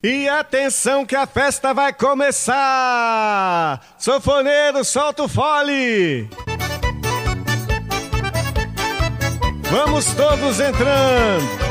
E atenção que a festa vai começar! Sofoneiro, solta o fole! Vamos todos entrando!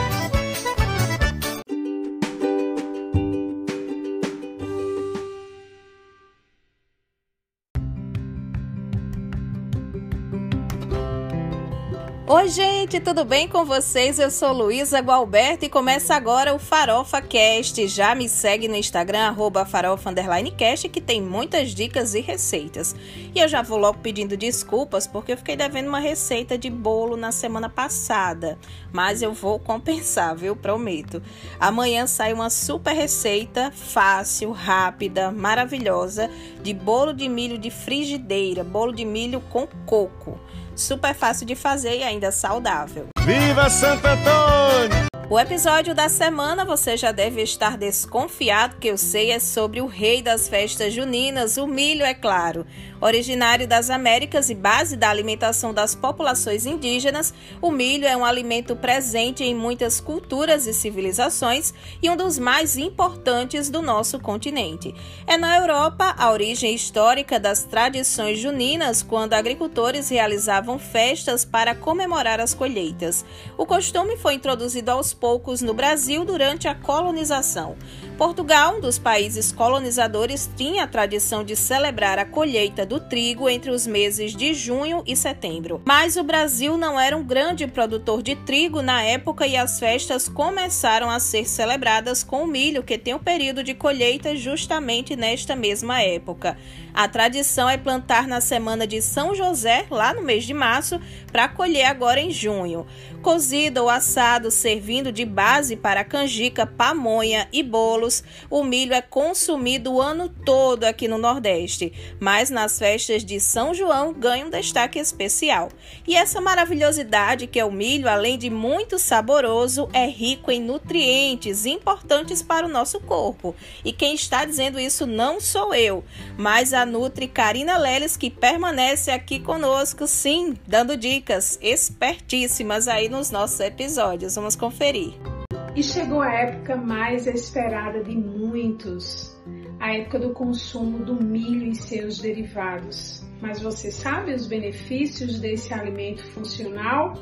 Oi, gente, tudo bem com vocês? Eu sou Luísa Gualberto e começa agora o Farofa Cast. Já me segue no Instagram, farofa_cast, que tem muitas dicas e receitas. E eu já vou logo pedindo desculpas, porque eu fiquei devendo uma receita de bolo na semana passada. Mas eu vou compensar, viu? Prometo. Amanhã sai uma super receita, fácil, rápida, maravilhosa, de bolo de milho de frigideira, bolo de milho com coco super fácil de fazer e ainda saudável. Viva Santo Antônio! O episódio da semana você já deve estar desconfiado que eu sei é sobre o rei das festas juninas, o milho, é claro. Originário das Américas e base da alimentação das populações indígenas, o milho é um alimento presente em muitas culturas e civilizações e um dos mais importantes do nosso continente. É na Europa a origem histórica das tradições juninas, quando agricultores realizavam festas para comemorar as colheitas. O costume foi introduzido aos poucos no Brasil durante a colonização. Portugal, um dos países colonizadores, tinha a tradição de celebrar a colheita do trigo entre os meses de junho e setembro. Mas o Brasil não era um grande produtor de trigo na época e as festas começaram a ser celebradas com o milho, que tem o um período de colheita justamente nesta mesma época. A tradição é plantar na semana de São José, lá no mês de março, para colher agora em junho. Cozido ou assado, servindo de base para canjica, pamonha e bolos, o milho é consumido o ano todo aqui no Nordeste, mas nas festas de São João ganha um destaque especial. E essa maravilhosidade que é o milho, além de muito saboroso, é rico em nutrientes importantes para o nosso corpo. E quem está dizendo isso não sou eu, mas a Nutri Karina Leles, que permanece aqui conosco, sim, dando dicas espertíssimas aí nos nossos episódios. Vamos conferir. E chegou a época mais esperada de muitos, a época do consumo do milho e seus derivados. Mas você sabe os benefícios desse alimento funcional?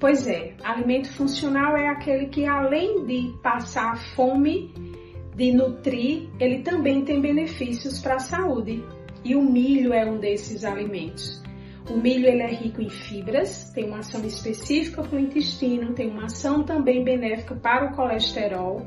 Pois é, alimento funcional é aquele que além de passar fome, de nutrir, ele também tem benefícios para a saúde. E o milho é um desses alimentos. O milho ele é rico em fibras, tem uma ação específica para o intestino, tem uma ação também benéfica para o colesterol.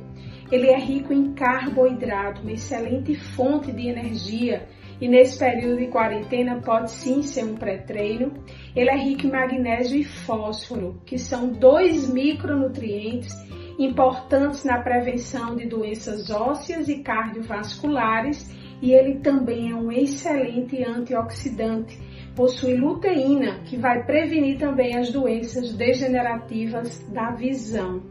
Ele é rico em carboidrato, uma excelente fonte de energia e nesse período de quarentena pode sim ser um pré-treino. Ele é rico em magnésio e fósforo, que são dois micronutrientes importantes na prevenção de doenças ósseas e cardiovasculares e ele também é um excelente antioxidante possui luteína, que vai prevenir também as doenças degenerativas da visão.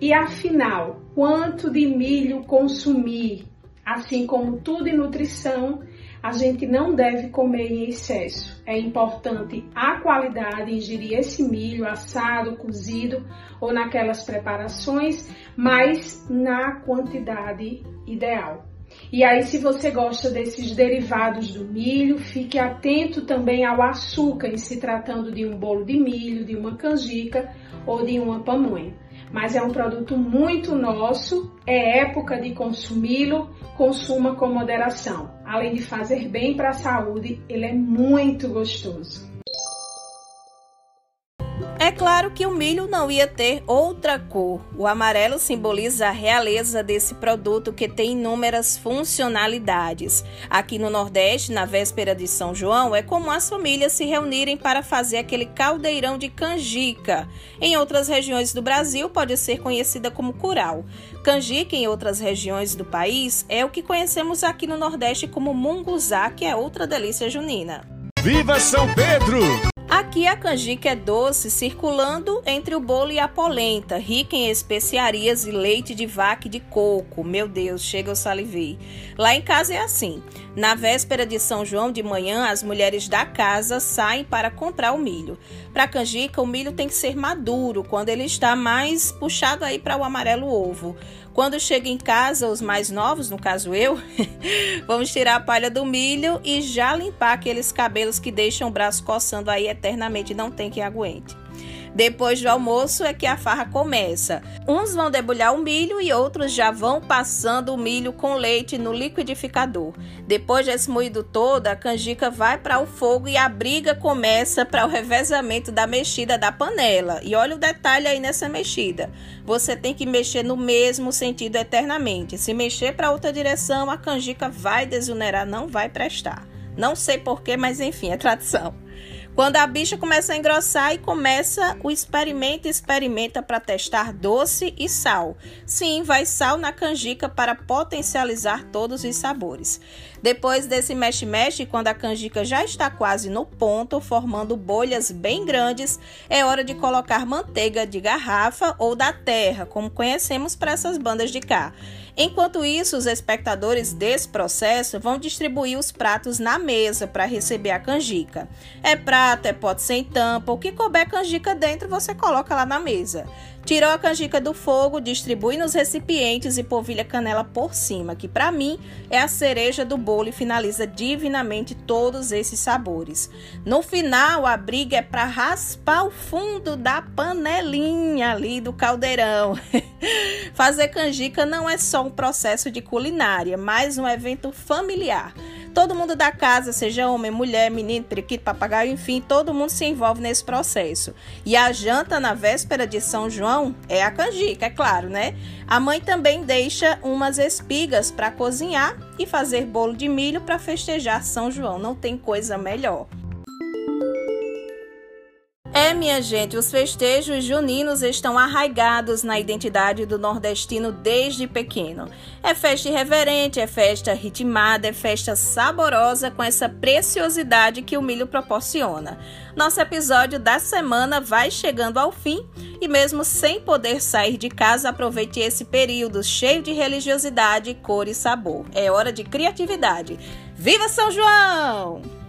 E afinal, quanto de milho consumir? Assim como tudo em nutrição, a gente não deve comer em excesso. É importante a qualidade, ingerir esse milho assado, cozido ou naquelas preparações, mas na quantidade ideal. E aí, se você gosta desses derivados do milho, fique atento também ao açúcar, em se tratando de um bolo de milho, de uma canjica ou de uma pamonha. Mas é um produto muito nosso, é época de consumi-lo, consuma com moderação. Além de fazer bem para a saúde, ele é muito gostoso. Claro que o milho não ia ter outra cor. O amarelo simboliza a realeza desse produto que tem inúmeras funcionalidades. Aqui no Nordeste, na véspera de São João, é comum as famílias se reunirem para fazer aquele caldeirão de canjica. Em outras regiões do Brasil, pode ser conhecida como curau. Canjica, em outras regiões do país, é o que conhecemos aqui no Nordeste como munguzá, que é outra delícia junina. Viva São Pedro! Aqui a canjica é doce, circulando entre o bolo e a polenta, rica em especiarias e leite de vaca e de coco. Meu Deus, chega eu salivei. Lá em casa é assim. Na véspera de São João de manhã, as mulheres da casa saem para comprar o milho. Para canjica, o milho tem que ser maduro, quando ele está mais puxado aí para o amarelo ovo. Quando chega em casa, os mais novos, no caso eu, vamos tirar a palha do milho e já limpar aqueles cabelos que deixam o braço coçando aí eternamente, não tem que aguente. Depois do almoço é que a farra começa. Uns vão debulhar o milho e outros já vão passando o milho com leite no liquidificador. Depois desse moído todo, a canjica vai para o fogo e a briga começa para o revezamento da mexida da panela. E olha o detalhe aí nessa mexida. Você tem que mexer no mesmo sentido eternamente. Se mexer para outra direção, a canjica vai desunerar, não vai prestar. Não sei porquê, mas enfim, é tradição. Quando a bicha começa a engrossar e começa o experimento, experimenta para testar doce e sal. Sim, vai sal na canjica para potencializar todos os sabores. Depois desse mexe-mexe, quando a canjica já está quase no ponto, formando bolhas bem grandes, é hora de colocar manteiga de garrafa ou da terra, como conhecemos para essas bandas de cá. Enquanto isso, os espectadores desse processo vão distribuir os pratos na mesa para receber a canjica. É prato, é pote sem tampa, o que couber canjica dentro você coloca lá na mesa. Tirou a canjica do fogo, distribui nos recipientes e polvilha canela por cima, que para mim é a cereja do bolo e finaliza divinamente todos esses sabores. No final, a briga é para raspar o fundo da panelinha ali do caldeirão. Fazer canjica não é só um processo de culinária, mas um evento familiar. Todo mundo da casa, seja homem, mulher, menino, periquito, papagaio, enfim, todo mundo se envolve nesse processo. E a janta na véspera de São João é a canjica, é claro, né? A mãe também deixa umas espigas para cozinhar e fazer bolo de milho para festejar São João. Não tem coisa melhor. Minha gente, os festejos juninos estão arraigados na identidade do nordestino desde pequeno. É festa irreverente, é festa ritmada, é festa saborosa com essa preciosidade que o milho proporciona. Nosso episódio da semana vai chegando ao fim e, mesmo sem poder sair de casa, aproveite esse período cheio de religiosidade, cor e sabor. É hora de criatividade. Viva São João!